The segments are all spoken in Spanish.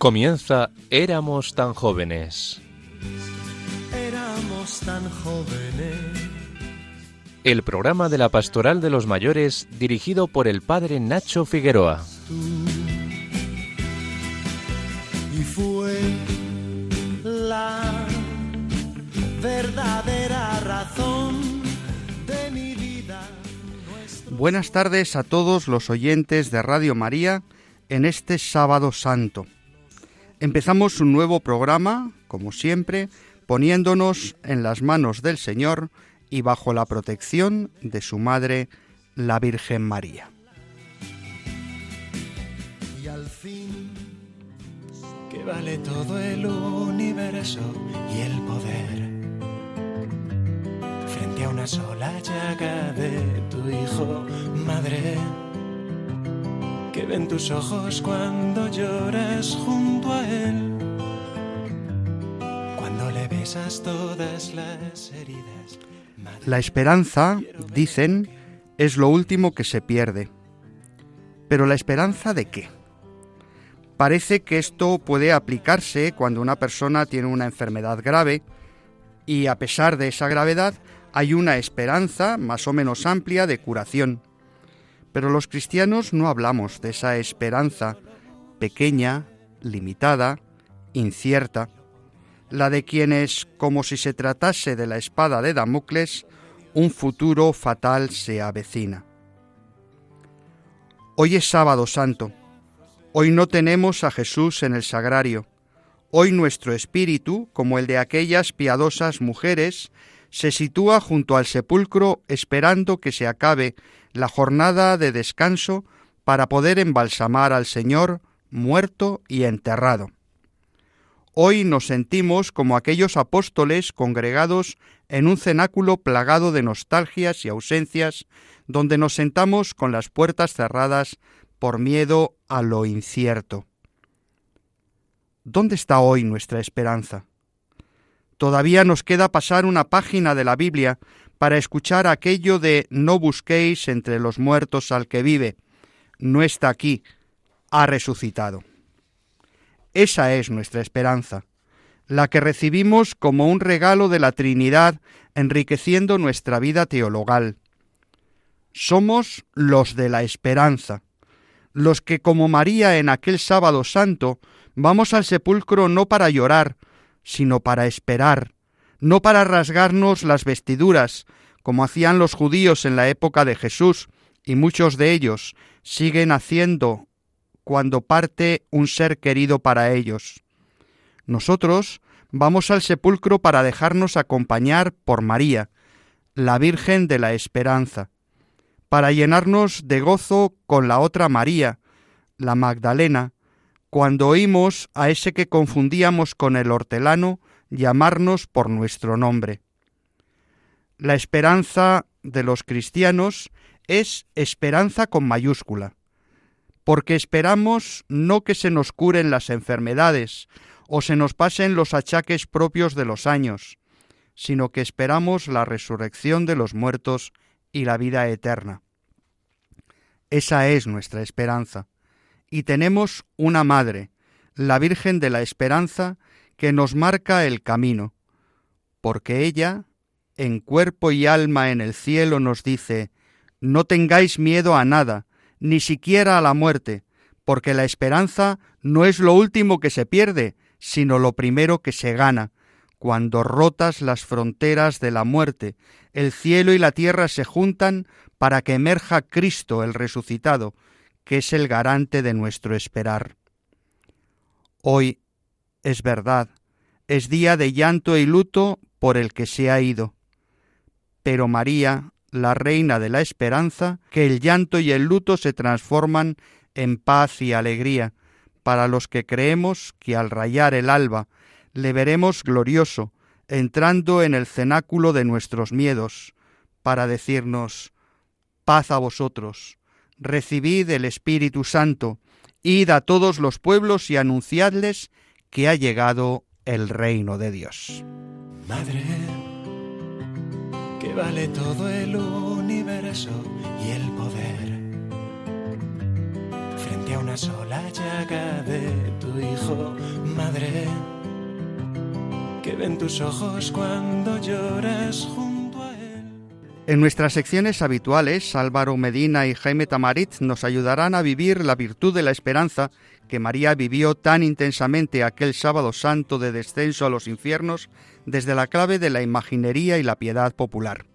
Comienza Éramos tan jóvenes. Éramos tan jóvenes. El programa de la Pastoral de los Mayores dirigido por el padre Nacho Figueroa. Y fue la verdadera razón de mi vida. Buenas tardes a todos los oyentes de Radio María en este sábado santo. Empezamos un nuevo programa, como siempre, poniéndonos en las manos del Señor y bajo la protección de su Madre, la Virgen María. Y al fin, que vale todo el universo y el poder. Frente a una sola llaga de tu hijo, madre que ven tus ojos cuando lloras junto a él. Cuando le besas todas las heridas. La esperanza, dicen, es lo último que se pierde. Pero ¿la esperanza de qué? Parece que esto puede aplicarse cuando una persona tiene una enfermedad grave y a pesar de esa gravedad hay una esperanza más o menos amplia de curación. Pero los cristianos no hablamos de esa esperanza pequeña, limitada, incierta, la de quienes, como si se tratase de la espada de Damocles, un futuro fatal se avecina. Hoy es sábado santo. Hoy no tenemos a Jesús en el sagrario. Hoy nuestro espíritu, como el de aquellas piadosas mujeres, se sitúa junto al sepulcro esperando que se acabe la jornada de descanso para poder embalsamar al Señor muerto y enterrado. Hoy nos sentimos como aquellos apóstoles congregados en un cenáculo plagado de nostalgias y ausencias, donde nos sentamos con las puertas cerradas por miedo a lo incierto. ¿Dónde está hoy nuestra esperanza? Todavía nos queda pasar una página de la Biblia para escuchar aquello de no busquéis entre los muertos al que vive, no está aquí, ha resucitado. Esa es nuestra esperanza, la que recibimos como un regalo de la Trinidad, enriqueciendo nuestra vida teologal. Somos los de la esperanza, los que como María en aquel sábado santo vamos al sepulcro no para llorar, sino para esperar, no para rasgarnos las vestiduras, como hacían los judíos en la época de Jesús, y muchos de ellos siguen haciendo cuando parte un ser querido para ellos. Nosotros vamos al sepulcro para dejarnos acompañar por María, la Virgen de la Esperanza, para llenarnos de gozo con la otra María, la Magdalena, cuando oímos a ese que confundíamos con el hortelano llamarnos por nuestro nombre. La esperanza de los cristianos es esperanza con mayúscula, porque esperamos no que se nos curen las enfermedades o se nos pasen los achaques propios de los años, sino que esperamos la resurrección de los muertos y la vida eterna. Esa es nuestra esperanza y tenemos una madre, la Virgen de la Esperanza, que nos marca el camino, porque ella, en cuerpo y alma en el cielo, nos dice, no tengáis miedo a nada, ni siquiera a la muerte, porque la esperanza no es lo último que se pierde, sino lo primero que se gana, cuando rotas las fronteras de la muerte, el cielo y la tierra se juntan para que emerja Cristo el resucitado, que es el garante de nuestro esperar. Hoy, es verdad, es día de llanto y luto por el que se ha ido. Pero María, la Reina de la Esperanza, que el llanto y el luto se transforman en paz y alegría, para los que creemos que al rayar el alba le veremos glorioso, entrando en el cenáculo de nuestros miedos, para decirnos, paz a vosotros, recibid el Espíritu Santo, id a todos los pueblos y anunciadles que ha llegado el reino de Dios. Madre, que vale todo el universo y el poder. Frente a una sola llaga de tu hijo madre, que ven tus ojos cuando lloras junto a él. En nuestras secciones habituales, Álvaro Medina y Jaime Tamarit nos ayudarán a vivir la virtud de la esperanza que María vivió tan intensamente aquel sábado santo de descenso a los infiernos desde la clave de la imaginería y la piedad popular.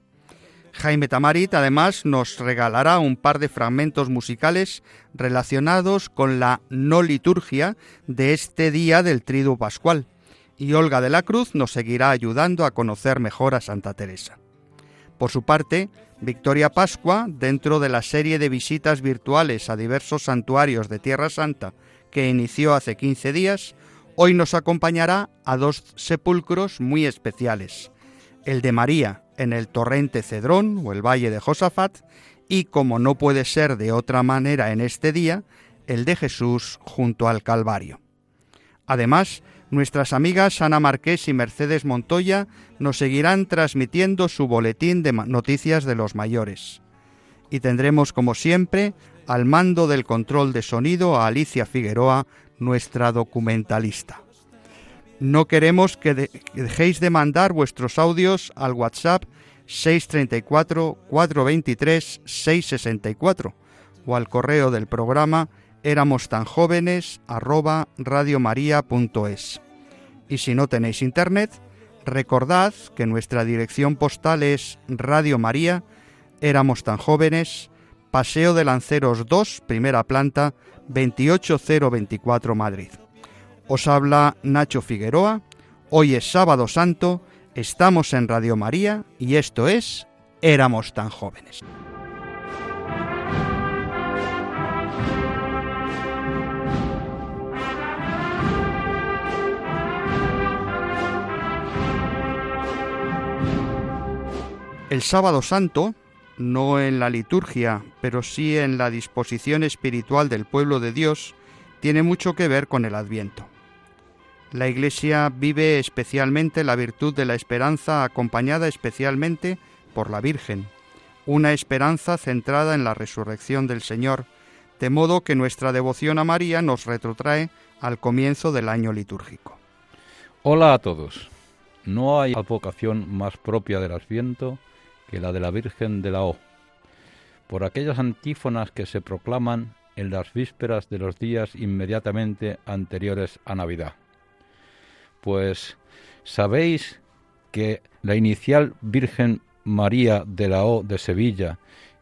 Jaime Tamarit además nos regalará un par de fragmentos musicales relacionados con la no liturgia de este día del Triduo Pascual, y Olga de la Cruz nos seguirá ayudando a conocer mejor a Santa Teresa. Por su parte, Victoria Pascua, dentro de la serie de visitas virtuales a diversos santuarios de Tierra Santa que inició hace 15 días, hoy nos acompañará a dos sepulcros muy especiales, el de María en el torrente Cedrón o el valle de Josafat y, como no puede ser de otra manera en este día, el de Jesús junto al Calvario. Además, nuestras amigas Ana Marqués y Mercedes Montoya nos seguirán transmitiendo su boletín de noticias de los mayores. Y tendremos, como siempre, al mando del control de sonido a Alicia Figueroa, nuestra documentalista. No queremos que, dejéis de mandar vuestros audios al WhatsApp 634 423 664 o al correo del programa éramos tan jóvenes arroba radiomaria.es. Y si no tenéis internet, recordad que nuestra dirección postal es Radio María, éramos tan jóvenes, Paseo de Lanceros 2, primera planta, 28024 Madrid. Os habla Nacho Figueroa. Hoy es sábado santo, estamos en Radio María y esto es Éramos tan jóvenes. El sábado santo, no en la liturgia, pero sí en la disposición espiritual del pueblo de Dios, tiene mucho que ver con el adviento. La Iglesia vive especialmente la virtud de la esperanza acompañada especialmente por la Virgen, una esperanza centrada en la resurrección del Señor, de modo que nuestra devoción a María nos retrotrae al comienzo del año litúrgico. Hola a todos. No hay advocación más propia del Adviento que la de la Virgen de la O, por aquellas antífonas que se proclaman en las vísperas de los días inmediatamente anteriores a Navidad. Pues sabéis que la inicial Virgen María de la O de Sevilla,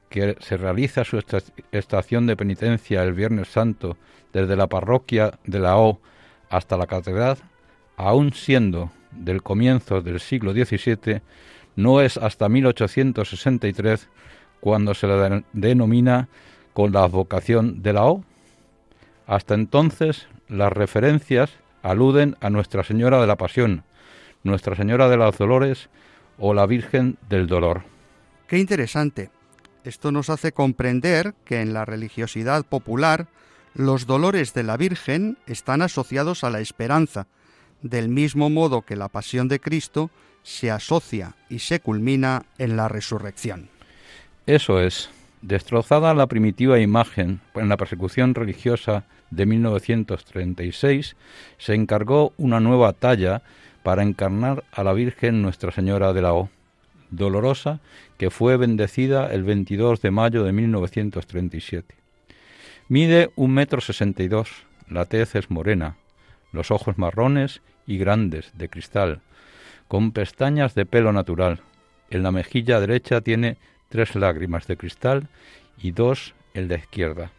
que se realiza su estación de penitencia el Viernes Santo desde la parroquia de la O hasta la catedral, aun siendo del comienzo del siglo XVII, no es hasta 1863 cuando se la denomina con la vocación de la O. Hasta entonces, las referencias aluden a Nuestra Señora de la Pasión, Nuestra Señora de los Dolores o la Virgen del Dolor. Qué interesante. Esto nos hace comprender que en la religiosidad popular los dolores de la Virgen están asociados a la esperanza, del mismo modo que la pasión de Cristo se asocia y se culmina en la resurrección. Eso es. Destrozada la primitiva imagen en la persecución religiosa de 1936, se encargó una nueva talla para encarnar a la Virgen Nuestra Señora de la O, dolorosa, que fue bendecida el 22 de mayo de 1937. Mide un metro sesenta y dos, la tez es morena, los ojos marrones y grandes, de cristal, con pestañas de pelo natural. En la mejilla derecha tiene tres lágrimas de cristal y dos en la izquierda.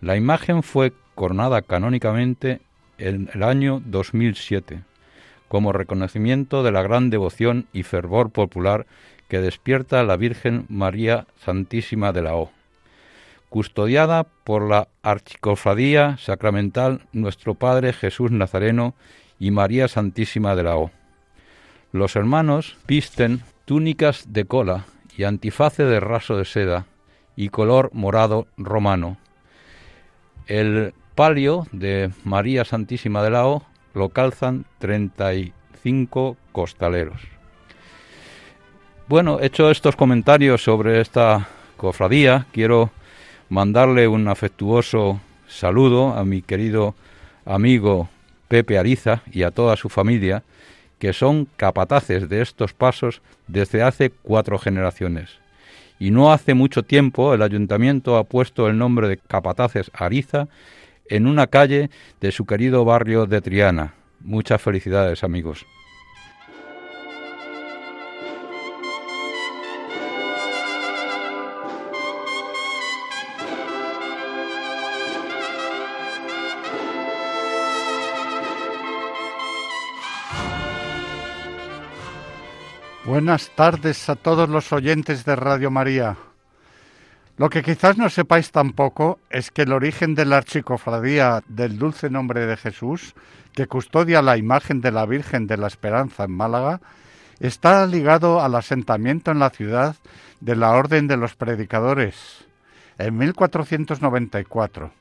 La imagen fue coronada canónicamente en el año 2007, como reconocimiento de la gran devoción y fervor popular que despierta la Virgen María Santísima de la O, custodiada por la Archicofradía Sacramental Nuestro Padre Jesús Nazareno y María Santísima de la O. Los hermanos visten túnicas de cola y antiface de raso de seda y color morado romano. El palio de María Santísima de la O lo calzan 35 costaleros. Bueno, hecho estos comentarios sobre esta cofradía, quiero mandarle un afectuoso saludo a mi querido amigo Pepe Ariza y a toda su familia, que son capataces de estos pasos desde hace cuatro generaciones. Y no hace mucho tiempo el ayuntamiento ha puesto el nombre de Capataces Ariza en una calle de su querido barrio de Triana. Muchas felicidades amigos. Buenas tardes a todos los oyentes de Radio María. Lo que quizás no sepáis tampoco es que el origen de la archicofradía del Dulce Nombre de Jesús, que custodia la imagen de la Virgen de la Esperanza en Málaga, está ligado al asentamiento en la ciudad de la Orden de los Predicadores en 1494.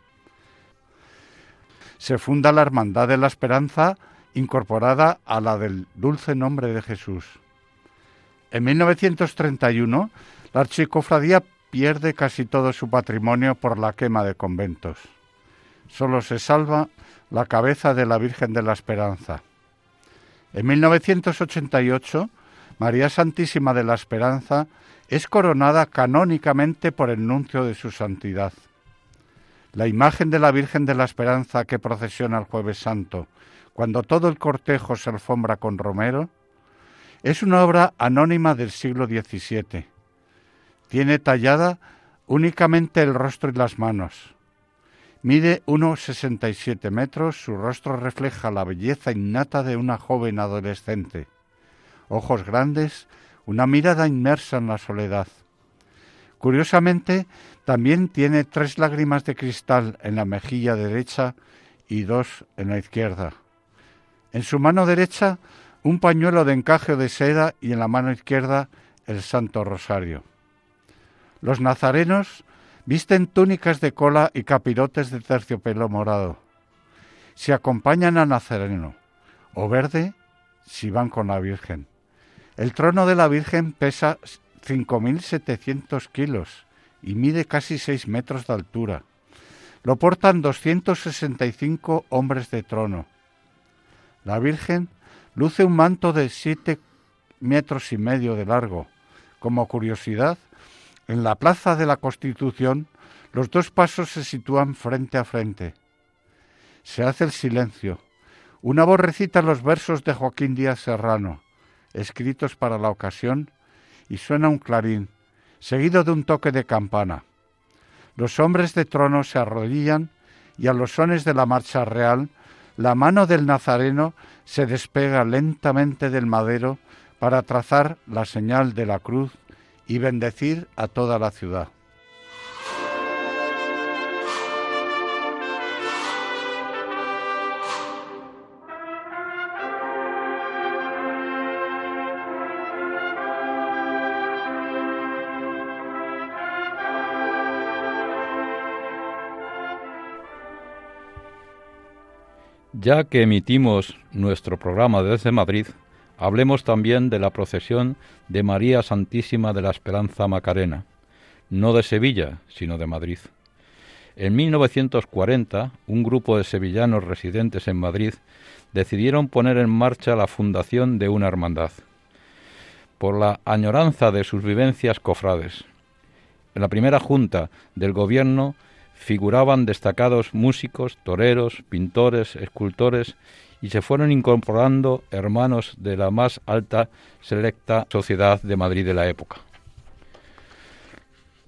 Se funda la Hermandad de la Esperanza incorporada a la del Dulce Nombre de Jesús. En 1931, la archicofradía pierde casi todo su patrimonio por la quema de conventos. Solo se salva la cabeza de la Virgen de la Esperanza. En 1988, María Santísima de la Esperanza es coronada canónicamente por el nuncio de su santidad. La imagen de la Virgen de la Esperanza que procesiona el jueves santo, cuando todo el cortejo se alfombra con romero, es una obra anónima del siglo XVII tiene tallada únicamente el rostro y las manos. Mide unos 67 metros, su rostro refleja la belleza innata de una joven adolescente. Ojos grandes, una mirada inmersa en la soledad. Curiosamente, también tiene tres lágrimas de cristal en la mejilla derecha y dos en la izquierda. En su mano derecha, un pañuelo de encaje de seda y en la mano izquierda el Santo Rosario. Los nazarenos visten túnicas de cola y capirotes de terciopelo morado. Se acompañan al nazareno, o verde si van con la Virgen. El trono de la Virgen pesa 5.700 kilos y mide casi 6 metros de altura. Lo portan 265 hombres de trono. La Virgen luce un manto de 7 metros y medio de largo. Como curiosidad, en la plaza de la Constitución, los dos pasos se sitúan frente a frente. Se hace el silencio. Una voz recita los versos de Joaquín Díaz Serrano, escritos para la ocasión, y suena un clarín, seguido de un toque de campana. Los hombres de trono se arrodillan y a los sones de la marcha real, la mano del nazareno se despega lentamente del madero para trazar la señal de la cruz y bendecir a toda la ciudad. Ya que emitimos nuestro programa desde Madrid, Hablemos también de la procesión de María Santísima de la Esperanza Macarena, no de Sevilla, sino de Madrid. En 1940, un grupo de sevillanos residentes en Madrid decidieron poner en marcha la fundación de una hermandad, por la añoranza de sus vivencias cofrades. En la primera junta del gobierno figuraban destacados músicos, toreros, pintores, escultores y se fueron incorporando hermanos de la más alta selecta sociedad de Madrid de la época.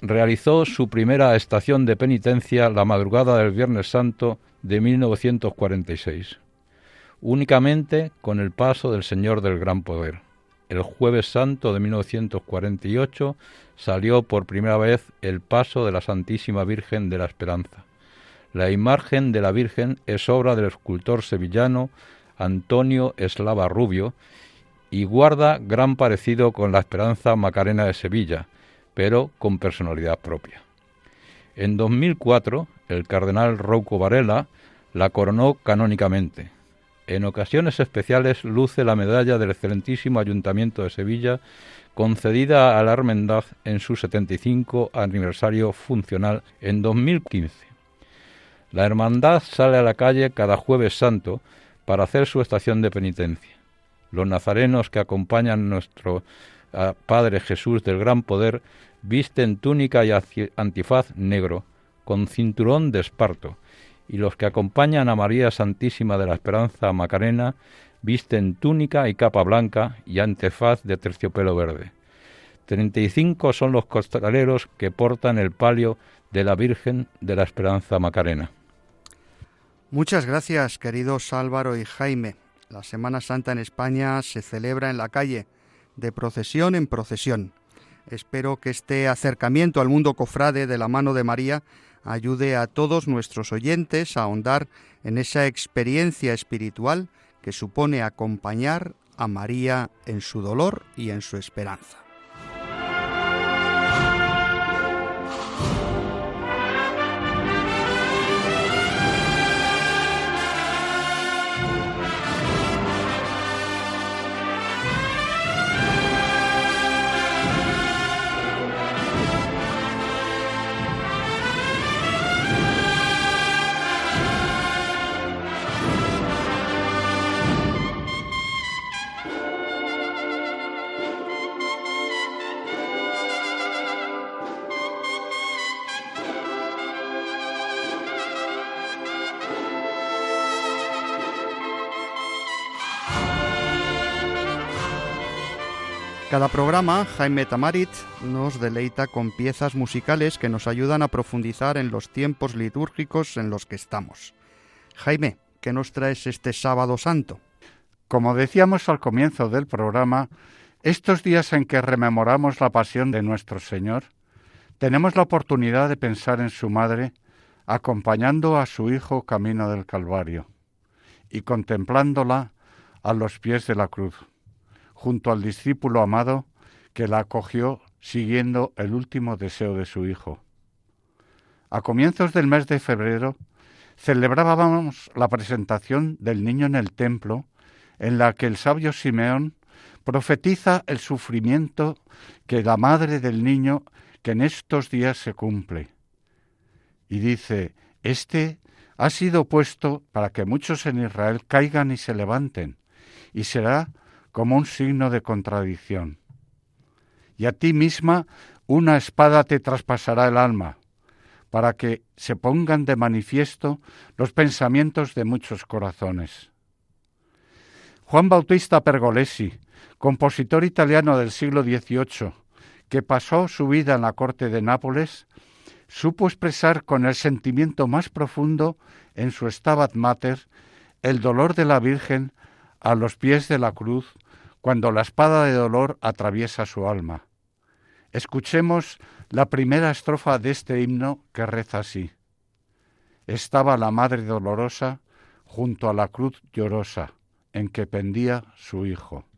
Realizó su primera estación de penitencia la madrugada del Viernes Santo de 1946, únicamente con el paso del Señor del Gran Poder. El Jueves Santo de 1948 salió por primera vez el paso de la Santísima Virgen de la Esperanza la imagen de la Virgen es obra del escultor sevillano Antonio Eslava Rubio y guarda gran parecido con la Esperanza Macarena de Sevilla, pero con personalidad propia. En 2004, el cardenal Rouco Varela la coronó canónicamente. En ocasiones especiales luce la medalla del excelentísimo Ayuntamiento de Sevilla concedida a la Hermandad en su 75 aniversario funcional en 2015. La hermandad sale a la calle cada jueves santo para hacer su estación de penitencia. Los nazarenos que acompañan a nuestro Padre Jesús del Gran Poder visten túnica y antifaz negro, con cinturón de esparto, y los que acompañan a María Santísima de la Esperanza Macarena visten túnica y capa blanca y antifaz de terciopelo verde. Treinta y cinco son los costaleros que portan el palio de la Virgen de la Esperanza Macarena. Muchas gracias, queridos Álvaro y Jaime. La Semana Santa en España se celebra en la calle, de procesión en procesión. Espero que este acercamiento al mundo cofrade de la mano de María ayude a todos nuestros oyentes a ahondar en esa experiencia espiritual que supone acompañar a María en su dolor y en su esperanza. Cada programa, Jaime Tamarit nos deleita con piezas musicales que nos ayudan a profundizar en los tiempos litúrgicos en los que estamos. Jaime, ¿qué nos traes este sábado santo? Como decíamos al comienzo del programa, estos días en que rememoramos la pasión de nuestro Señor, tenemos la oportunidad de pensar en su madre acompañando a su Hijo camino del Calvario y contemplándola a los pies de la cruz junto al discípulo amado que la acogió siguiendo el último deseo de su hijo. A comienzos del mes de febrero celebrábamos la presentación del niño en el templo, en la que el sabio Simeón profetiza el sufrimiento que la madre del niño que en estos días se cumple. Y dice, Este ha sido puesto para que muchos en Israel caigan y se levanten, y será como un signo de contradicción. Y a ti misma una espada te traspasará el alma, para que se pongan de manifiesto los pensamientos de muchos corazones. Juan Bautista Pergolesi, compositor italiano del siglo XVIII, que pasó su vida en la corte de Nápoles, supo expresar con el sentimiento más profundo en su Stabat Mater el dolor de la Virgen a los pies de la cruz cuando la espada de dolor atraviesa su alma. Escuchemos la primera estrofa de este himno que reza así. Estaba la Madre Dolorosa junto a la cruz llorosa en que pendía su Hijo.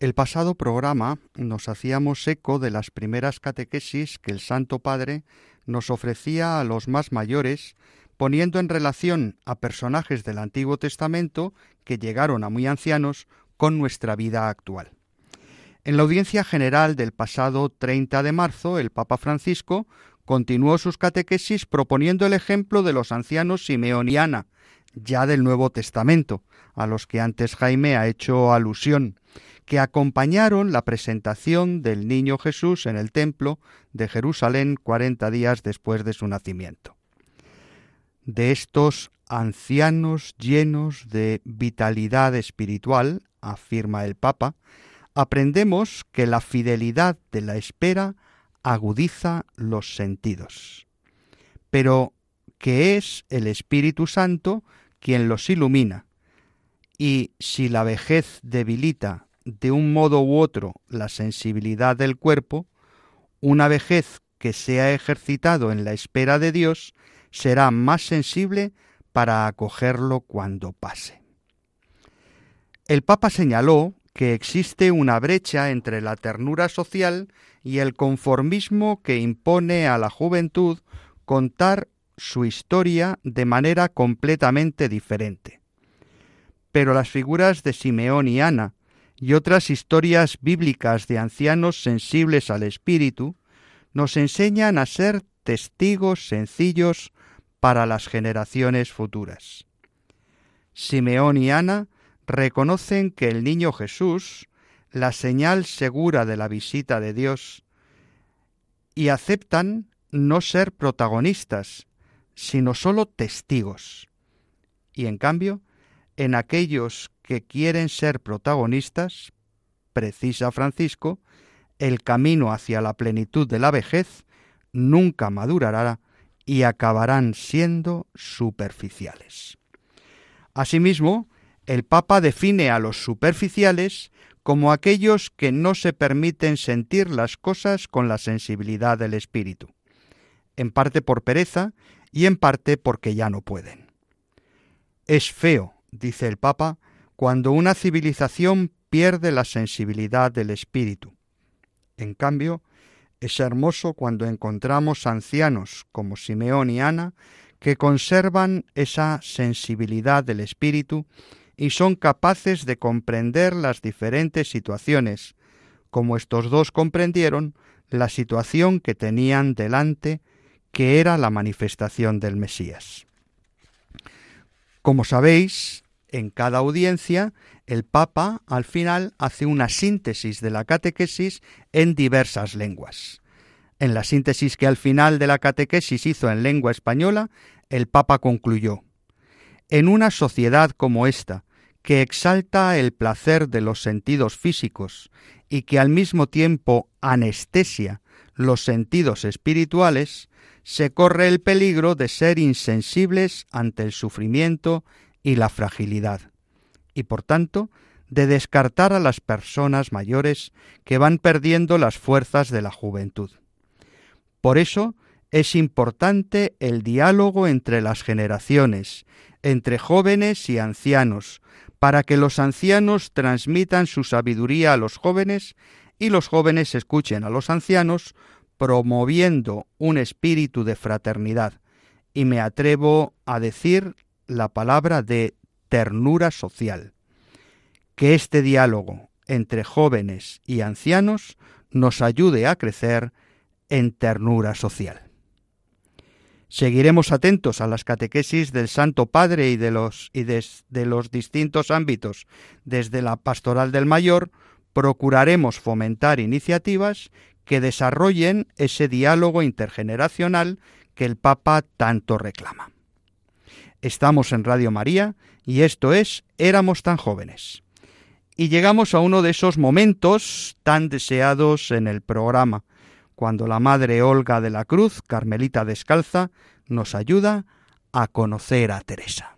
El pasado programa nos hacíamos eco de las primeras catequesis que el Santo Padre nos ofrecía a los más mayores, poniendo en relación a personajes del Antiguo Testamento que llegaron a muy ancianos con nuestra vida actual. En la audiencia general del pasado 30 de marzo, el Papa Francisco continuó sus catequesis proponiendo el ejemplo de los ancianos Simeón y Ana, ya del Nuevo Testamento, a los que antes Jaime ha hecho alusión, que acompañaron la presentación del niño Jesús en el templo de Jerusalén cuarenta días después de su nacimiento. De estos ancianos llenos de vitalidad espiritual, afirma el Papa, aprendemos que la fidelidad de la espera agudiza los sentidos, pero que es el Espíritu Santo quien los ilumina, y si la vejez debilita de un modo u otro la sensibilidad del cuerpo, una vejez que se ha ejercitado en la espera de Dios será más sensible para acogerlo cuando pase. El Papa señaló que existe una brecha entre la ternura social y el conformismo que impone a la juventud contar su historia de manera completamente diferente. Pero las figuras de Simeón y Ana y otras historias bíblicas de ancianos sensibles al espíritu nos enseñan a ser testigos sencillos para las generaciones futuras. Simeón y Ana reconocen que el niño Jesús, la señal segura de la visita de Dios, y aceptan no ser protagonistas, sino sólo testigos. Y en cambio, en aquellos que quieren ser protagonistas, precisa Francisco, el camino hacia la plenitud de la vejez nunca madurará y acabarán siendo superficiales. Asimismo, el Papa define a los superficiales como aquellos que no se permiten sentir las cosas con la sensibilidad del espíritu, en parte por pereza y en parte porque ya no pueden. Es feo, dice el Papa, cuando una civilización pierde la sensibilidad del espíritu. En cambio, es hermoso cuando encontramos ancianos como Simeón y Ana que conservan esa sensibilidad del espíritu y son capaces de comprender las diferentes situaciones, como estos dos comprendieron la situación que tenían delante que era la manifestación del Mesías. Como sabéis, en cada audiencia el Papa al final hace una síntesis de la catequesis en diversas lenguas. En la síntesis que al final de la catequesis hizo en lengua española, el Papa concluyó, En una sociedad como esta, que exalta el placer de los sentidos físicos y que al mismo tiempo anestesia los sentidos espirituales, se corre el peligro de ser insensibles ante el sufrimiento y la fragilidad, y por tanto de descartar a las personas mayores que van perdiendo las fuerzas de la juventud. Por eso es importante el diálogo entre las generaciones, entre jóvenes y ancianos, para que los ancianos transmitan su sabiduría a los jóvenes y los jóvenes escuchen a los ancianos promoviendo un espíritu de fraternidad y me atrevo a decir la palabra de ternura social. Que este diálogo entre jóvenes y ancianos nos ayude a crecer en ternura social. Seguiremos atentos a las catequesis del Santo Padre y de los, y de los distintos ámbitos desde la pastoral del mayor, procuraremos fomentar iniciativas que desarrollen ese diálogo intergeneracional que el Papa tanto reclama. Estamos en Radio María y esto es Éramos tan jóvenes. Y llegamos a uno de esos momentos tan deseados en el programa, cuando la Madre Olga de la Cruz, Carmelita Descalza, nos ayuda a conocer a Teresa.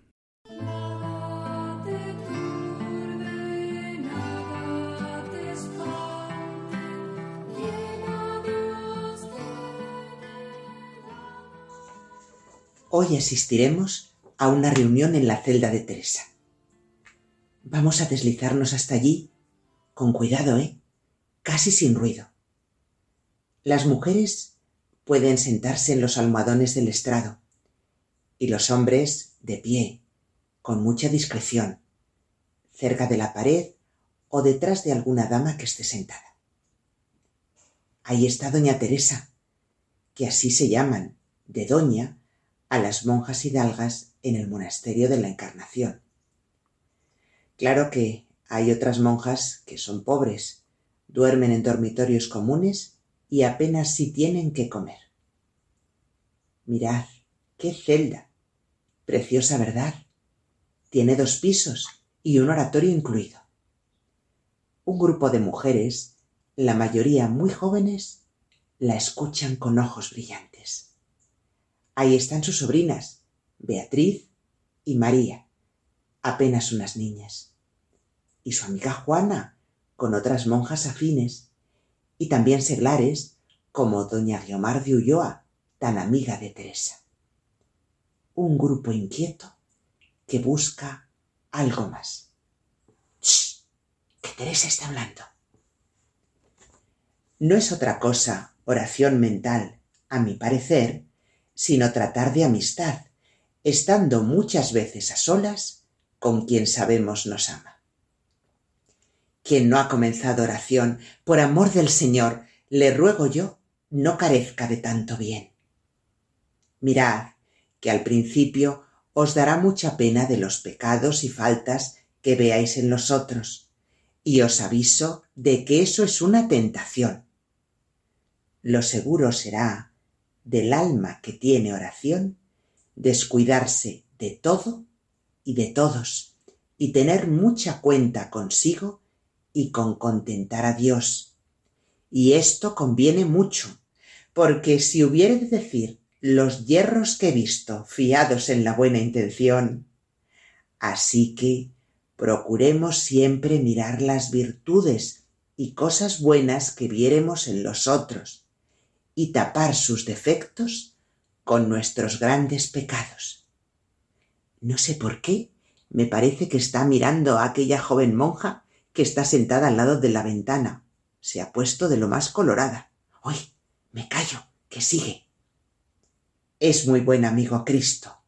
Hoy asistiremos a una reunión en la celda de Teresa. Vamos a deslizarnos hasta allí Con cuidado, ¿eh? Casi sin ruido. Las mujeres pueden sentarse en los almohadones del estrado y los hombres de pie, con mucha discreción, cerca de la pared o detrás de alguna dama que esté sentada. Ahí está doña Teresa, que así se llaman, de doña, a las monjas hidalgas en el monasterio de la Encarnación. Claro que hay otras monjas que son pobres, duermen en dormitorios comunes y apenas si tienen que comer. Mirad, qué celda. Preciosa, ¿verdad? Tiene dos pisos y un oratorio incluido. Un grupo de mujeres, la mayoría muy jóvenes, la escuchan con ojos brillantes. Ahí están sus sobrinas, Beatriz y María, apenas unas niñas y su amiga Juana, con otras monjas afines, y también seglares como doña Guiomar de Ulloa, tan amiga de Teresa. Un grupo inquieto que busca algo más. ¡Shh! Que Teresa está hablando. No es otra cosa oración mental, a mi parecer, sino tratar de amistad, estando muchas veces a solas con quien sabemos nos ama. Quien no ha comenzado oración, por amor del Señor, le ruego yo, no carezca de tanto bien. Mirad, que al principio os dará mucha pena de los pecados y faltas que veáis en los otros, y os aviso de que eso es una tentación. Lo seguro será del alma que tiene oración descuidarse de todo y de todos, y tener mucha cuenta consigo y con contentar a Dios. Y esto conviene mucho, porque si hubiere de decir los hierros que he visto fiados en la buena intención, así que procuremos siempre mirar las virtudes y cosas buenas que viéremos en los otros y tapar sus defectos con nuestros grandes pecados. No sé por qué, me parece que está mirando a aquella joven monja que está sentada al lado de la ventana. Se ha puesto de lo más colorada. ¡Uy! Me callo, que sigue. Es muy buen amigo Cristo,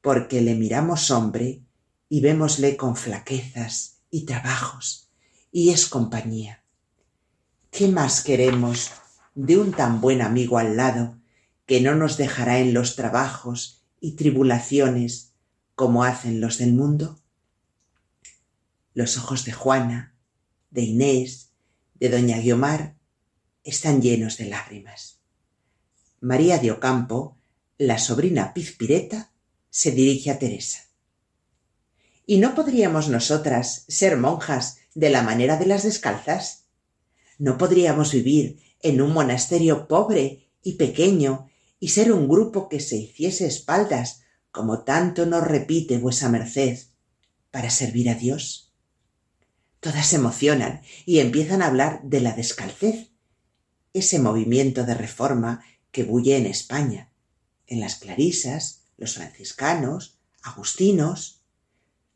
porque le miramos hombre y vémosle con flaquezas y trabajos, y es compañía. ¿Qué más queremos de un tan buen amigo al lado que no nos dejará en los trabajos y tribulaciones como hacen los del mundo? Los ojos de Juana, de Inés, de doña Guiomar, están llenos de lágrimas. María de Ocampo, la sobrina Pizpireta, se dirige a Teresa. ¿Y no podríamos nosotras ser monjas de la manera de las descalzas? ¿No podríamos vivir en un monasterio pobre y pequeño y ser un grupo que se hiciese espaldas, como tanto nos repite vuesa merced, para servir a Dios? Todas se emocionan y empiezan a hablar de la descalcez, ese movimiento de reforma que bulle en España, en las clarisas, los franciscanos, agustinos.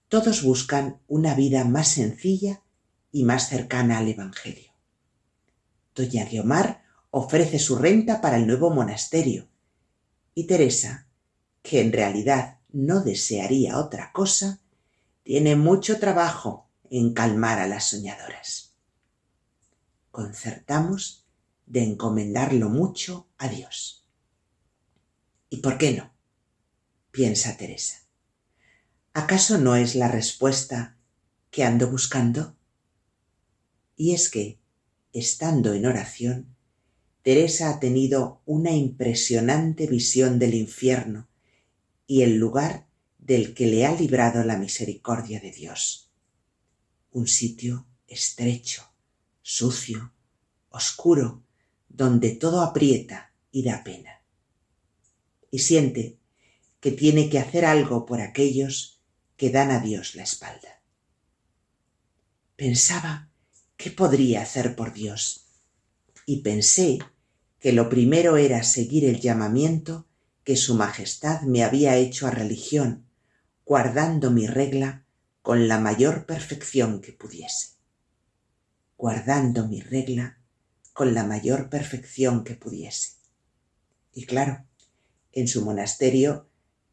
Todos buscan una vida más sencilla y más cercana al Evangelio. Doña Guiomar ofrece su renta para el nuevo monasterio y Teresa, que en realidad no desearía otra cosa, tiene mucho trabajo en calmar a las soñadoras. Concertamos de encomendarlo mucho a Dios. ¿Y por qué no? piensa Teresa. ¿Acaso no es la respuesta que ando buscando? Y es que, estando en oración, Teresa ha tenido una impresionante visión del infierno y el lugar del que le ha librado la misericordia de Dios un sitio estrecho, sucio, oscuro, donde todo aprieta y da pena. Y siente que tiene que hacer algo por aquellos que dan a Dios la espalda. Pensaba qué podría hacer por Dios y pensé que lo primero era seguir el llamamiento que Su Majestad me había hecho a religión, guardando mi regla con la mayor perfección que pudiese. guardando mi regla con la mayor perfección que pudiese. Y claro, en su monasterio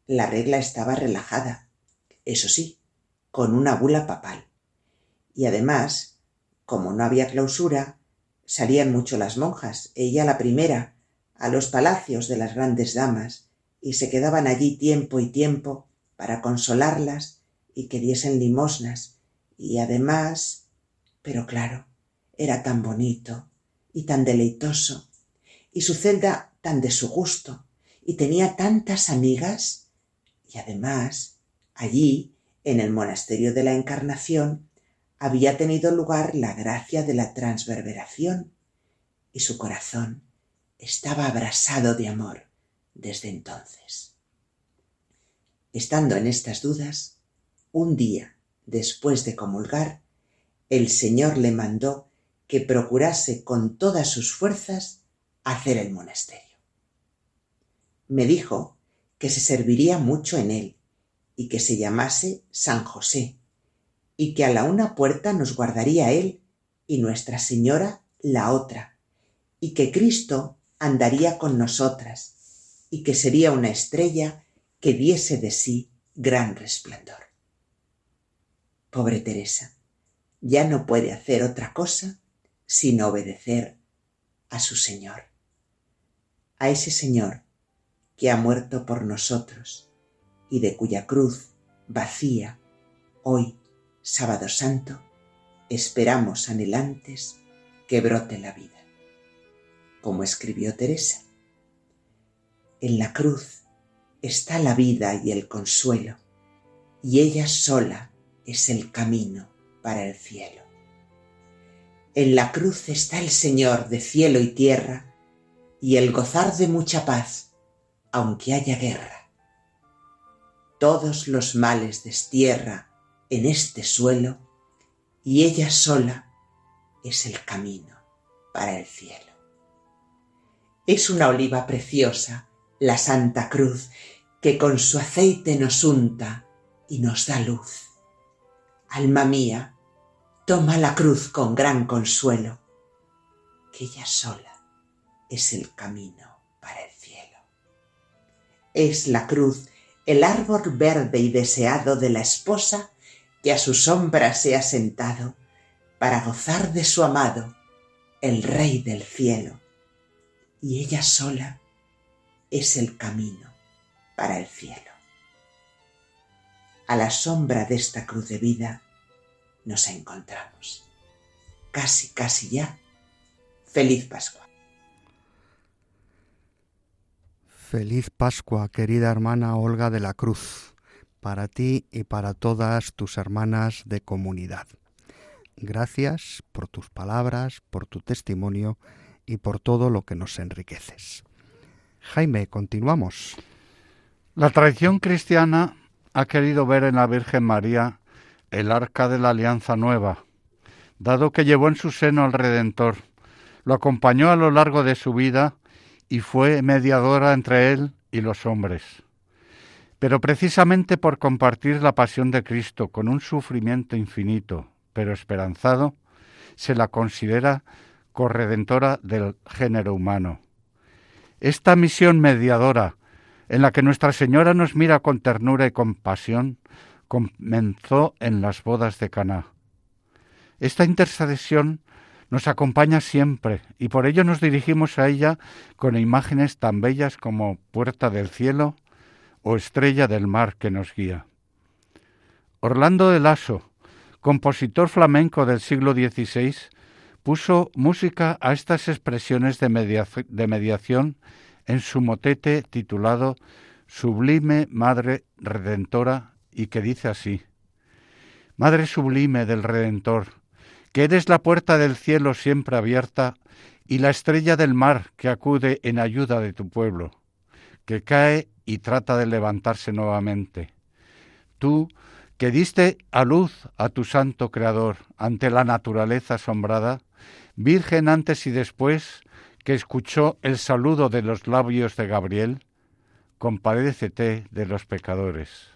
la regla estaba relajada, eso sí, con una bula papal. Y además, como no había clausura, salían mucho las monjas, ella la primera, a los palacios de las grandes damas, y se quedaban allí tiempo y tiempo para consolarlas y que diesen limosnas, y además, pero claro, era tan bonito y tan deleitoso, y su celda tan de su gusto, y tenía tantas amigas, y además, allí, en el monasterio de la Encarnación, había tenido lugar la gracia de la transverberación, y su corazón estaba abrasado de amor desde entonces. Estando en estas dudas, un día después de comulgar, el Señor le mandó que procurase con todas sus fuerzas hacer el monasterio. Me dijo que se serviría mucho en él y que se llamase San José y que a la una puerta nos guardaría él y Nuestra Señora la otra y que Cristo andaría con nosotras y que sería una estrella que diese de sí gran resplandor. Pobre Teresa, ya no puede hacer otra cosa sino obedecer a su Señor, a ese Señor que ha muerto por nosotros y de cuya cruz vacía hoy, sábado santo, esperamos anhelantes que brote la vida. Como escribió Teresa, en la cruz está la vida y el consuelo, y ella sola es el camino para el cielo. En la cruz está el Señor de cielo y tierra, y el gozar de mucha paz, aunque haya guerra. Todos los males destierra en este suelo, y ella sola es el camino para el cielo. Es una oliva preciosa, la Santa Cruz, que con su aceite nos unta y nos da luz. Alma mía, toma la cruz con gran consuelo, que ella sola es el camino para el cielo. Es la cruz el árbol verde y deseado de la esposa que a su sombra se ha sentado para gozar de su amado, el Rey del cielo, y ella sola es el camino para el cielo. A la sombra de esta cruz de vida nos encontramos. Casi, casi ya. Feliz Pascua. Feliz Pascua, querida hermana Olga de la Cruz, para ti y para todas tus hermanas de comunidad. Gracias por tus palabras, por tu testimonio y por todo lo que nos enriqueces. Jaime, continuamos. La tradición cristiana ha querido ver en la Virgen María el arca de la alianza nueva, dado que llevó en su seno al Redentor, lo acompañó a lo largo de su vida y fue mediadora entre él y los hombres. Pero precisamente por compartir la pasión de Cristo con un sufrimiento infinito, pero esperanzado, se la considera corredentora del género humano. Esta misión mediadora, en la que Nuestra Señora nos mira con ternura y compasión, comenzó en las bodas de Caná. Esta intercesión nos acompaña siempre y por ello nos dirigimos a ella con imágenes tan bellas como puerta del cielo o estrella del mar que nos guía. Orlando de Lasso, compositor flamenco del siglo XVI, puso música a estas expresiones de, de mediación en su motete titulado Sublime Madre Redentora y que dice así, Madre sublime del Redentor, que eres la puerta del cielo siempre abierta y la estrella del mar que acude en ayuda de tu pueblo, que cae y trata de levantarse nuevamente. Tú, que diste a luz a tu santo Creador ante la naturaleza asombrada, Virgen antes y después, que escuchó el saludo de los labios de Gabriel, compadécete de los pecadores.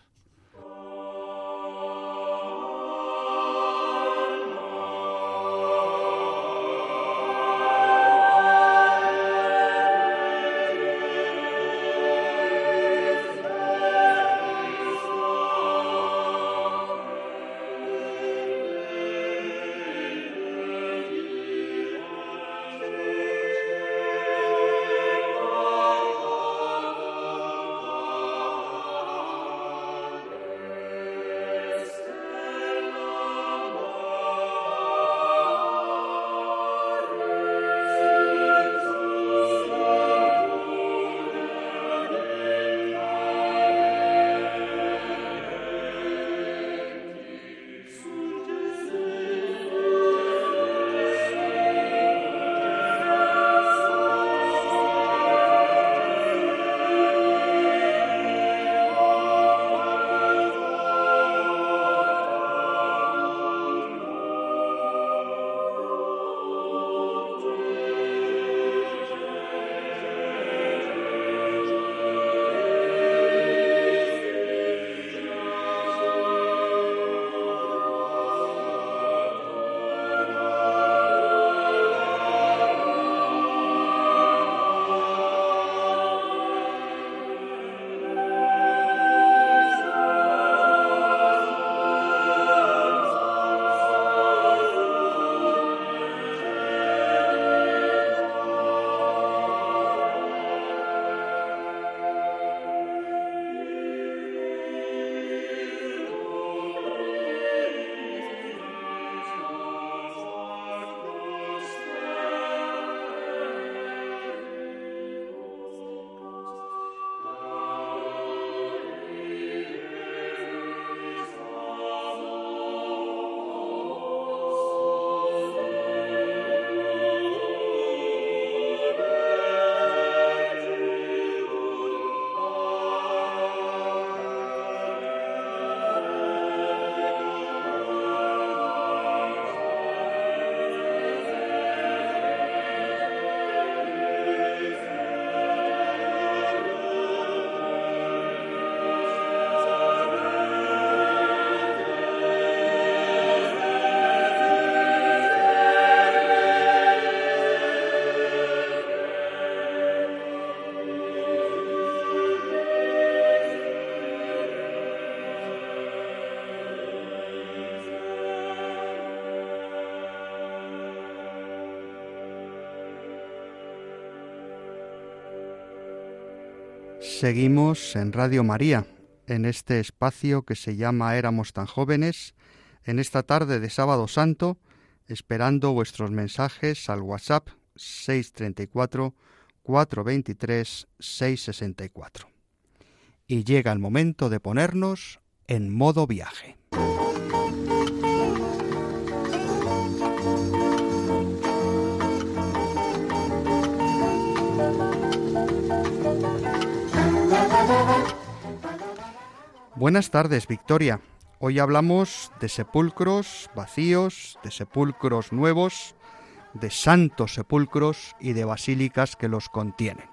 Seguimos en Radio María, en este espacio que se llama Éramos tan jóvenes, en esta tarde de sábado santo, esperando vuestros mensajes al WhatsApp 634 423 664. Y llega el momento de ponernos en modo viaje. Buenas tardes, Victoria. Hoy hablamos de sepulcros vacíos, de sepulcros nuevos, de santos sepulcros y de basílicas que los contienen.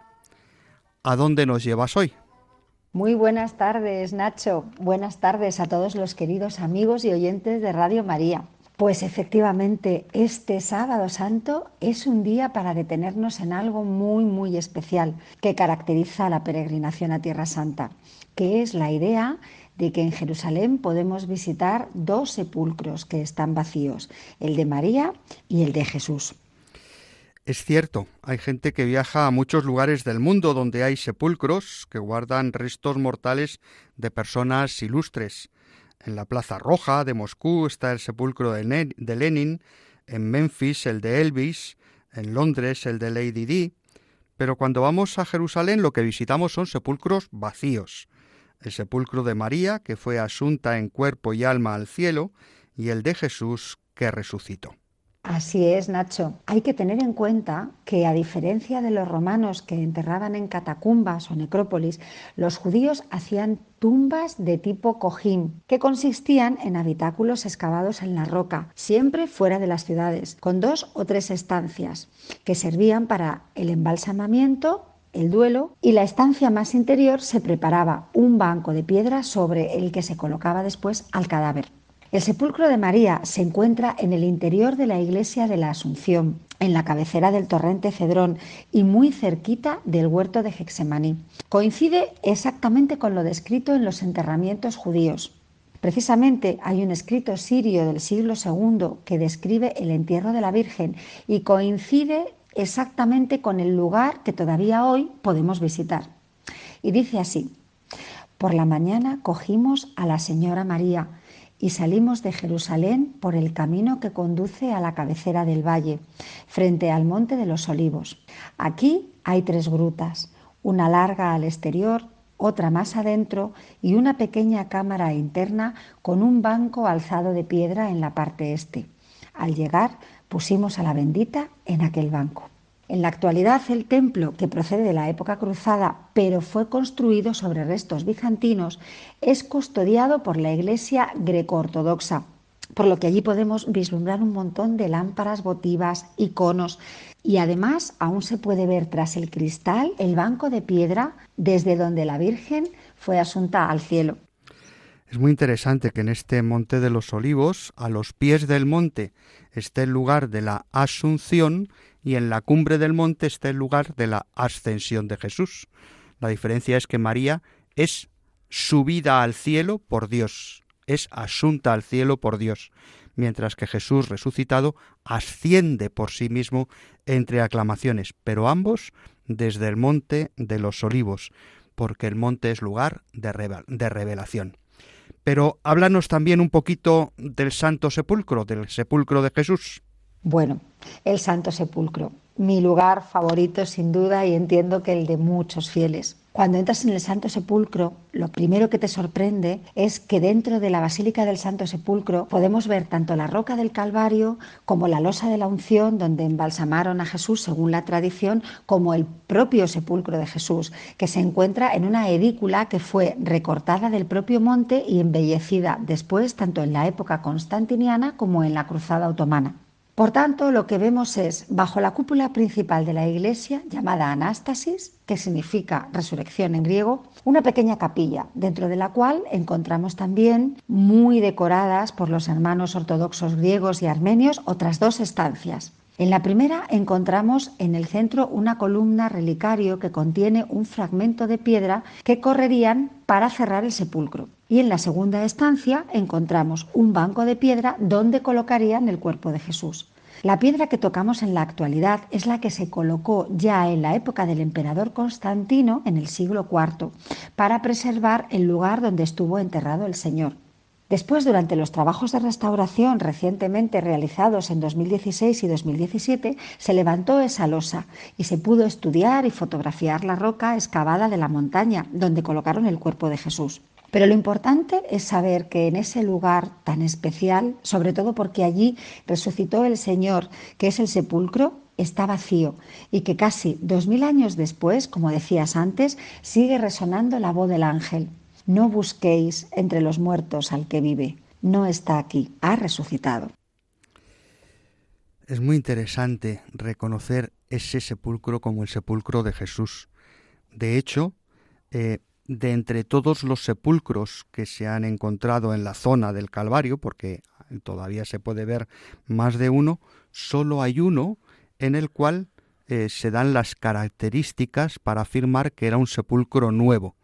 ¿A dónde nos llevas hoy? Muy buenas tardes, Nacho. Buenas tardes a todos los queridos amigos y oyentes de Radio María. Pues efectivamente, este sábado santo es un día para detenernos en algo muy, muy especial que caracteriza a la peregrinación a Tierra Santa que es la idea de que en Jerusalén podemos visitar dos sepulcros que están vacíos, el de María y el de Jesús. Es cierto, hay gente que viaja a muchos lugares del mundo donde hay sepulcros que guardan restos mortales de personas ilustres. En la Plaza Roja de Moscú está el sepulcro de, Lenin, en Memphis el de Elvis, en Londres el de Lady Di, pero cuando vamos a Jerusalén lo que visitamos son sepulcros vacíos el sepulcro de María, que fue asunta en cuerpo y alma al cielo, y el de Jesús, que resucitó. Así es, Nacho. Hay que tener en cuenta que, a diferencia de los romanos que enterraban en catacumbas o necrópolis, los judíos hacían tumbas de tipo cojín, que consistían en habitáculos excavados en la roca, siempre fuera de las ciudades, con dos o tres estancias, que servían para el embalsamamiento el duelo y la estancia más interior se preparaba un banco de piedra sobre el que se colocaba después al cadáver. El sepulcro de María se encuentra en el interior de la iglesia de la Asunción, en la cabecera del torrente Cedrón y muy cerquita del huerto de Hexemaní. Coincide exactamente con lo descrito en los enterramientos judíos. Precisamente hay un escrito sirio del siglo II que describe el entierro de la Virgen y coincide exactamente con el lugar que todavía hoy podemos visitar. Y dice así, por la mañana cogimos a la Señora María y salimos de Jerusalén por el camino que conduce a la cabecera del valle, frente al Monte de los Olivos. Aquí hay tres grutas, una larga al exterior, otra más adentro y una pequeña cámara interna con un banco alzado de piedra en la parte este. Al llegar pusimos a la bendita en aquel banco. En la actualidad el templo, que procede de la época cruzada, pero fue construido sobre restos bizantinos, es custodiado por la Iglesia greco-ortodoxa, por lo que allí podemos vislumbrar un montón de lámparas votivas, iconos, y además aún se puede ver tras el cristal el banco de piedra desde donde la Virgen fue asunta al cielo. Es muy interesante que en este Monte de los Olivos, a los pies del monte, esté el lugar de la Asunción y en la cumbre del monte esté el lugar de la ascensión de Jesús. La diferencia es que María es subida al cielo por Dios, es asunta al cielo por Dios, mientras que Jesús resucitado asciende por sí mismo entre aclamaciones, pero ambos desde el monte de los olivos, porque el monte es lugar de, revelación. Pero háblanos también un poquito del Santo Sepulcro, del Sepulcro de Jesús. Bueno, el Santo Sepulcro, mi lugar favorito sin duda y entiendo que el de muchos fieles. Cuando entras en el Santo Sepulcro, lo primero que te sorprende es que dentro de la Basílica del Santo Sepulcro podemos ver tanto la roca del Calvario como la losa de la unción donde embalsamaron a Jesús según la tradición, como el propio sepulcro de Jesús, que se encuentra en una edícula que fue recortada del propio monte y embellecida después tanto en la época constantiniana como en la cruzada otomana. Por tanto, lo que vemos es, bajo la cúpula principal de la iglesia, llamada Anástasis, que significa resurrección en griego, una pequeña capilla, dentro de la cual encontramos también, muy decoradas por los hermanos ortodoxos griegos y armenios, otras dos estancias. En la primera encontramos en el centro una columna relicario que contiene un fragmento de piedra que correrían para cerrar el sepulcro. Y en la segunda estancia encontramos un banco de piedra donde colocarían el cuerpo de Jesús. La piedra que tocamos en la actualidad es la que se colocó ya en la época del emperador Constantino en el siglo IV para preservar el lugar donde estuvo enterrado el Señor. Después, durante los trabajos de restauración recientemente realizados en 2016 y 2017, se levantó esa losa y se pudo estudiar y fotografiar la roca excavada de la montaña donde colocaron el cuerpo de Jesús. Pero lo importante es saber que en ese lugar tan especial, sobre todo porque allí resucitó el Señor, que es el sepulcro, está vacío y que casi dos mil años después, como decías antes, sigue resonando la voz del ángel. No busquéis entre los muertos al que vive. No está aquí, ha resucitado. Es muy interesante reconocer ese sepulcro como el sepulcro de Jesús. De hecho, eh, de entre todos los sepulcros que se han encontrado en la zona del Calvario, porque todavía se puede ver más de uno, solo hay uno en el cual eh, se dan las características para afirmar que era un sepulcro nuevo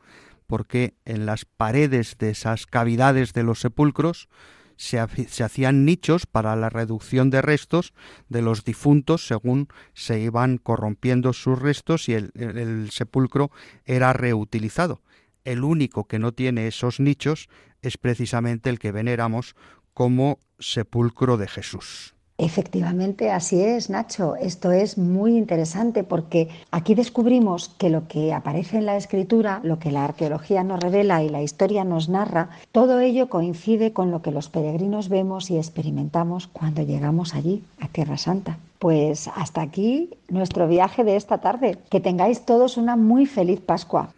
porque en las paredes de esas cavidades de los sepulcros se, hacían nichos para la reducción de restos de los difuntos según se iban corrompiendo sus restos y el sepulcro era reutilizado. El único que no tiene esos nichos es precisamente el que veneramos como sepulcro de Jesús. Efectivamente, así es, Nacho. Esto es muy interesante porque aquí descubrimos que lo que aparece en la escritura, lo que la arqueología nos revela y la historia nos narra, todo ello coincide con lo que los peregrinos vemos y experimentamos cuando llegamos allí, a Tierra Santa. Pues hasta aquí nuestro viaje de esta tarde. Que tengáis todos una muy feliz Pascua.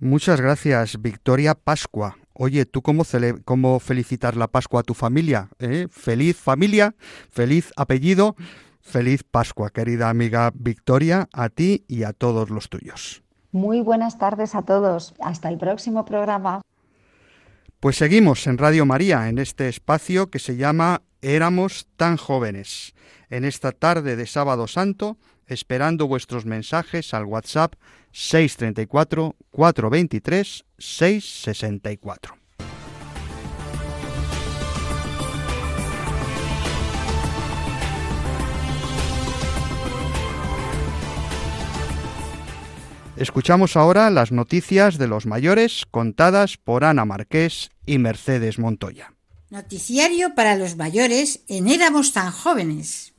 Muchas gracias, Victoria Pascua. Oye, ¿tú cómo, cómo felicitar la Pascua a tu familia? ¿Eh? Feliz familia, feliz apellido, feliz Pascua, querida amiga Victoria, a ti y a todos los tuyos. Muy buenas tardes a todos. Hasta el próximo programa. Pues seguimos en Radio María, en este espacio que se llama Éramos tan jóvenes. En esta tarde de sábado santo, esperando vuestros mensajes al WhatsApp 634 423 664. Escuchamos ahora las noticias de los mayores contadas por Ana Marqués y Mercedes Montoya. Noticiario para los mayores en Éramos tan jóvenes.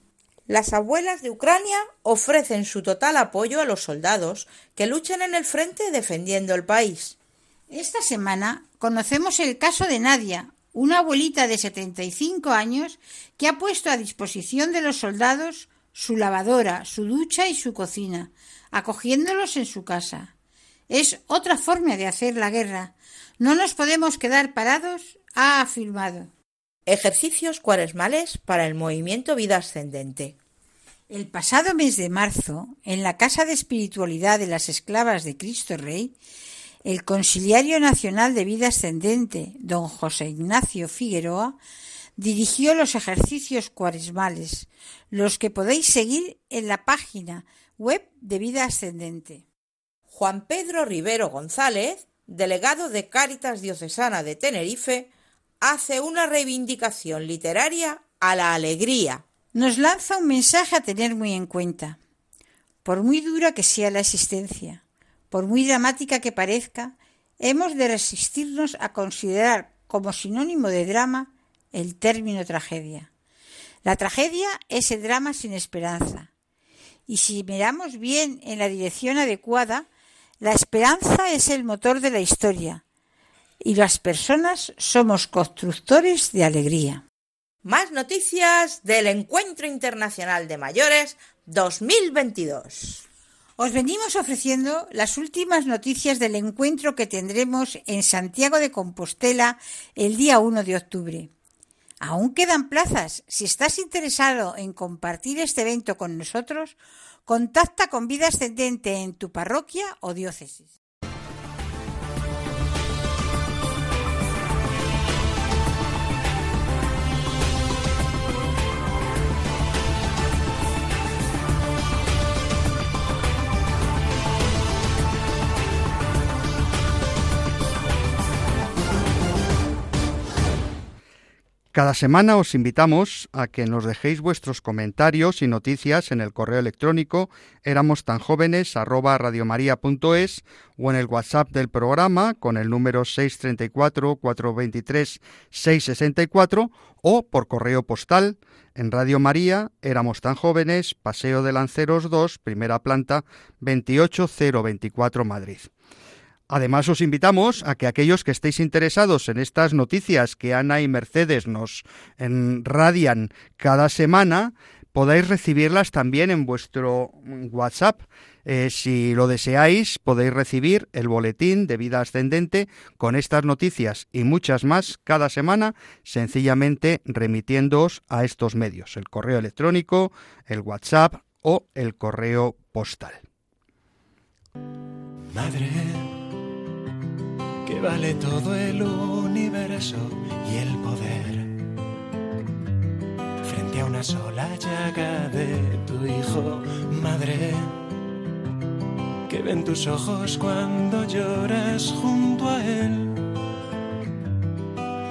Las abuelas de Ucrania ofrecen su total apoyo a los soldados que luchan en el frente defendiendo el país. Esta semana conocemos el caso de Nadia, una abuelita de 75 años que ha puesto a disposición de los soldados su lavadora, su ducha y su cocina, acogiéndolos en su casa. Es otra forma de hacer la guerra. No nos podemos quedar parados, ha afirmado. Ejercicios cuaresmales para el movimiento Vida Ascendente. El pasado mes de marzo, en la Casa de Espiritualidad de las Esclavas de Cristo Rey, el Conciliario Nacional de Vida Ascendente, don José Ignacio Figueroa, dirigió los ejercicios cuaresmales, los que podéis seguir en la página web de Vida Ascendente. Juan Pedro Rivero González, delegado de Cáritas Diocesana de Tenerife, hace una reivindicación literaria a la alegría nos lanza un mensaje a tener muy en cuenta. Por muy dura que sea la existencia, por muy dramática que parezca, hemos de resistirnos a considerar como sinónimo de drama el término tragedia. La tragedia es el drama sin esperanza. Y si miramos bien en la dirección adecuada, la esperanza es el motor de la historia y las personas somos constructores de alegría. Más noticias del Encuentro Internacional de Mayores 2022. Os venimos ofreciendo las últimas noticias del encuentro que tendremos en Santiago de Compostela el día 1 de octubre. Aún quedan plazas. Si estás interesado en compartir este evento con nosotros, contacta con Vida Ascendente en tu parroquia o diócesis. Cada semana os invitamos a que nos dejéis vuestros comentarios y noticias en el correo electrónico éramos tan jóvenes radiomaria.es o en el WhatsApp del programa con el número 634 423 664 o por correo postal en Radio María éramos tan jóvenes Paseo de Lanceros 2 primera planta 28024 Madrid. Además, os invitamos a que aquellos que estéis interesados en estas noticias que Ana y Mercedes nos radian cada semana, podáis recibirlas también en vuestro WhatsApp. Eh, si lo deseáis, podéis recibir el boletín de vida ascendente con estas noticias y muchas más cada semana, sencillamente remitiéndoos a estos medios, el correo electrónico, el WhatsApp o el correo postal. Madre que vale todo el universo y el poder. Frente a una sola llaga de tu hijo, madre, que ven tus ojos cuando lloras junto a él.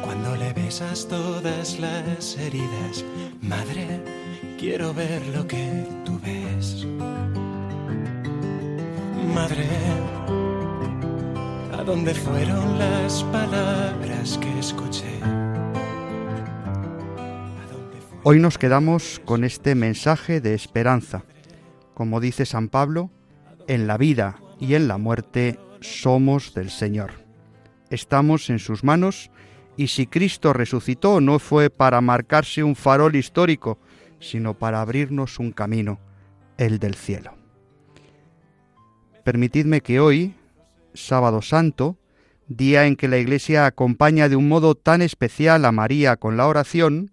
Cuando le besas todas las heridas, madre, quiero ver lo que tú ves. Madre, ¿A dónde fueron las palabras que escuché? Hoy nos quedamos con este mensaje de esperanza. Como dice San Pablo, en la vida y en la muerte somos del Señor. Estamos en sus manos y si Cristo resucitó no fue para marcarse un farol histórico, sino para abrirnos un camino, el del cielo. Permitidme que hoy, sábado santo, día en que la Iglesia acompaña de un modo tan especial a María con la oración,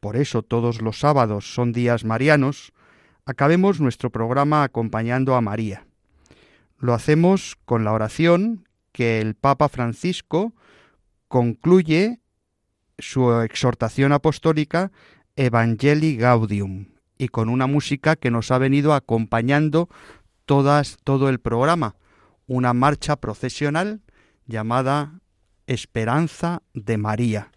por eso todos los sábados son días marianos, acabemos nuestro programa acompañando a María. Lo hacemos con la oración que el Papa Francisco concluye su exhortación apostólica Evangelii Gaudium y con una música que nos ha venido acompañando todas, todo el programa una marcha procesional llamada Esperanza de María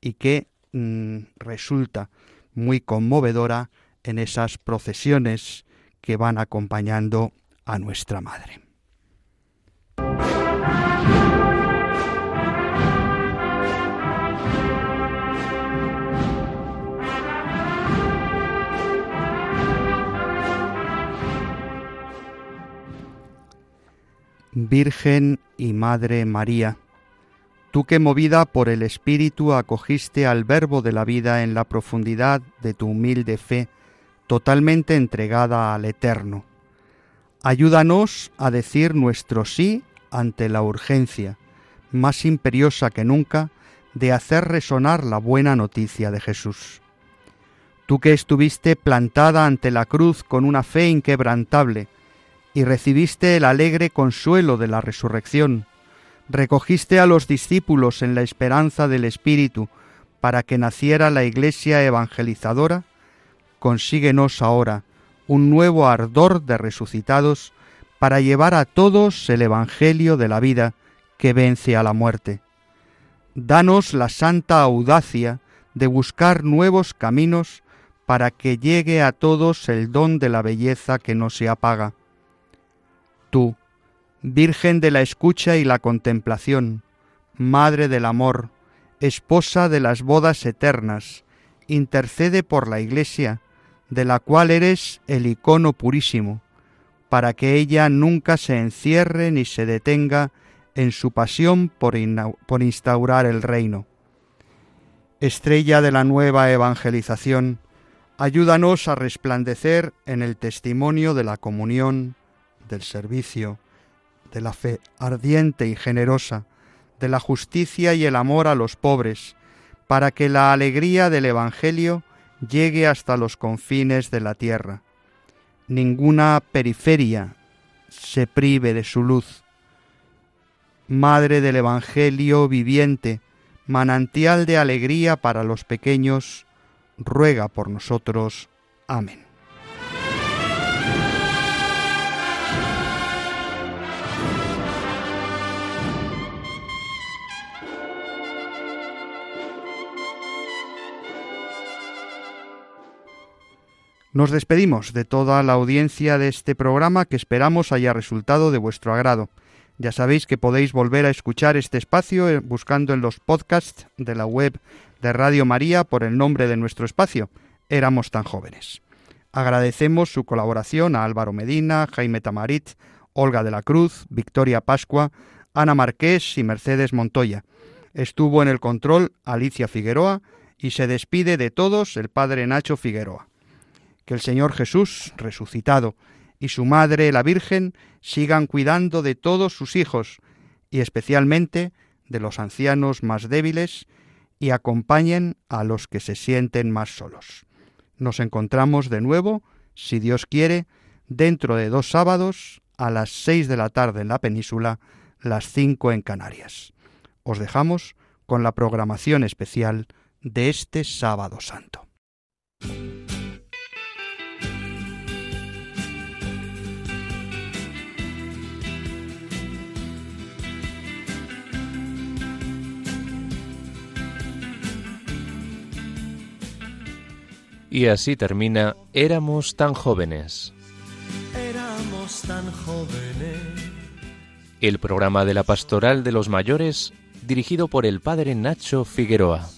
y que mm, resulta muy conmovedora en esas procesiones que van acompañando a nuestra Madre. Virgen y Madre María, tú que movida por el Espíritu acogiste al Verbo de la vida en la profundidad de tu humilde fe, totalmente entregada al Eterno. Ayúdanos a decir nuestro sí ante la urgencia, más imperiosa que nunca, de hacer resonar la buena noticia de Jesús. Tú que estuviste plantada ante la cruz con una fe inquebrantable, y recibiste el alegre consuelo de la resurrección. Recogiste a los discípulos en la esperanza del Espíritu para que naciera la Iglesia evangelizadora. Consíguenos ahora un nuevo ardor de resucitados para llevar a todos el Evangelio de la vida que vence a la muerte. Danos la santa audacia de buscar nuevos caminos para que llegue a todos el don de la belleza que no se apaga tú, Virgen de la escucha y la contemplación, Madre del amor, esposa de las bodas eternas, intercede por la Iglesia, de la cual eres el icono purísimo, para que ella nunca se encierre ni se detenga en su pasión por, instaurar el reino. Estrella de la nueva evangelización, ayúdanos a resplandecer en el testimonio de la comunión, del servicio, de la fe ardiente y generosa, de la justicia y el amor a los pobres, para que la alegría del Evangelio llegue hasta los confines de la tierra. Ninguna periferia se prive de su luz. Madre del Evangelio viviente, manantial de alegría para los pequeños, ruega por nosotros. Amén. Nos despedimos de toda la audiencia de este programa que esperamos haya resultado de vuestro agrado. Ya sabéis que podéis volver a escuchar este espacio eh, buscando en los podcasts de la web de Radio María por el nombre de nuestro espacio. Éramos tan jóvenes. Agradecemos su colaboración a Álvaro Medina, Jaime Tamarit, Olga de la Cruz, Victoria Pascua, Ana Marqués y Mercedes Montoya. Estuvo en el control Alicia Figueroa y se despide de todos el padre Nacho Figueroa. Que el Señor Jesús, resucitado, y su madre, la Virgen, sigan cuidando de todos sus hijos, y especialmente de los ancianos más débiles, y acompañen a los que se sienten más solos. Nos encontramos de nuevo, si Dios quiere, dentro de dos sábados, a las seis de la tarde en la península, las cinco en Canarias. Os dejamos con la programación especial de este sábado santo. Y así termina Éramos tan jóvenes. Éramos tan jóvenes. El programa de la Pastoral de los Mayores dirigido por el padre Nacho Figueroa.